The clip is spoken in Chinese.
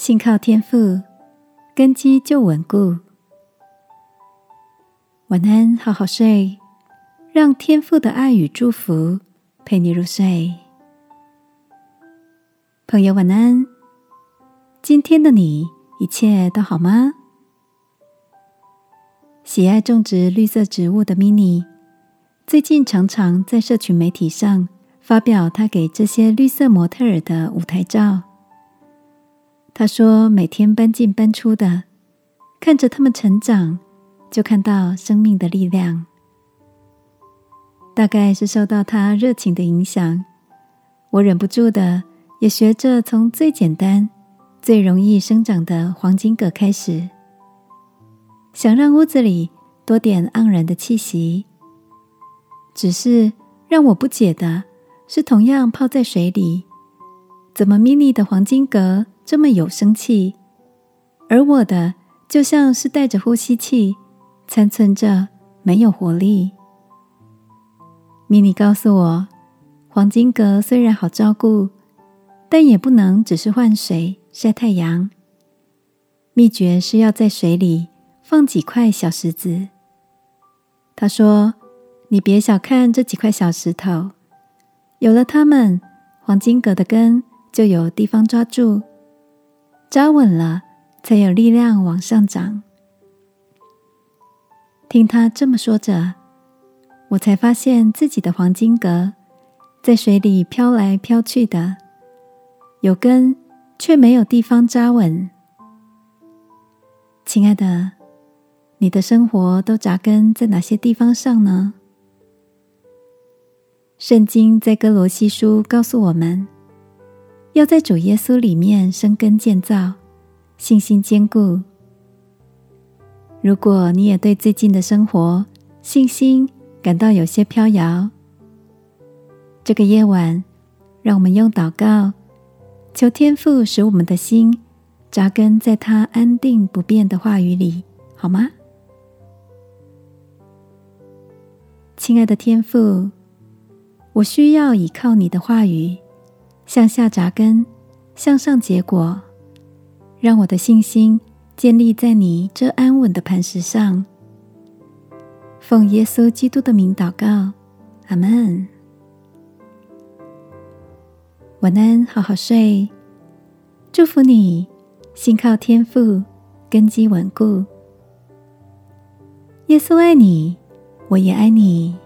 信靠天赋，根基就稳固。晚安，好好睡，让天赋的爱与祝福陪你入睡。朋友，晚安。今天的你一切都好吗？喜爱种植绿色植物的 mini，最近常常在社群媒体上发表他给这些绿色模特儿的舞台照。他说：“每天搬进搬出的，看着他们成长，就看到生命的力量。大概是受到他热情的影响，我忍不住的也学着从最简单、最容易生长的黄金葛开始，想让屋子里多点盎然的气息。只是让我不解的是，同样泡在水里，怎么 mini 的黄金葛？”这么有生气，而我的就像是带着呼吸器，残存着没有活力。米妮告诉我，黄金葛虽然好照顾，但也不能只是换水、晒太阳。秘诀是要在水里放几块小石子。他说：“你别小看这几块小石头，有了它们，黄金葛的根就有地方抓住。”扎稳了，才有力量往上涨。听他这么说着，我才发现自己的黄金葛在水里飘来飘去的，有根却没有地方扎稳。亲爱的，你的生活都扎根在哪些地方上呢？圣经在哥罗西书告诉我们。要在主耶稣里面生根建造，信心坚固。如果你也对最近的生活信心感到有些飘摇，这个夜晚，让我们用祷告求天父使我们的心扎根在他安定不变的话语里，好吗？亲爱的天父，我需要依靠你的话语。向下扎根，向上结果，让我的信心建立在你这安稳的磐石上。奉耶稣基督的名祷告，阿门。晚安，好好睡。祝福你，信靠天赋，根基稳固。耶稣爱你，我也爱你。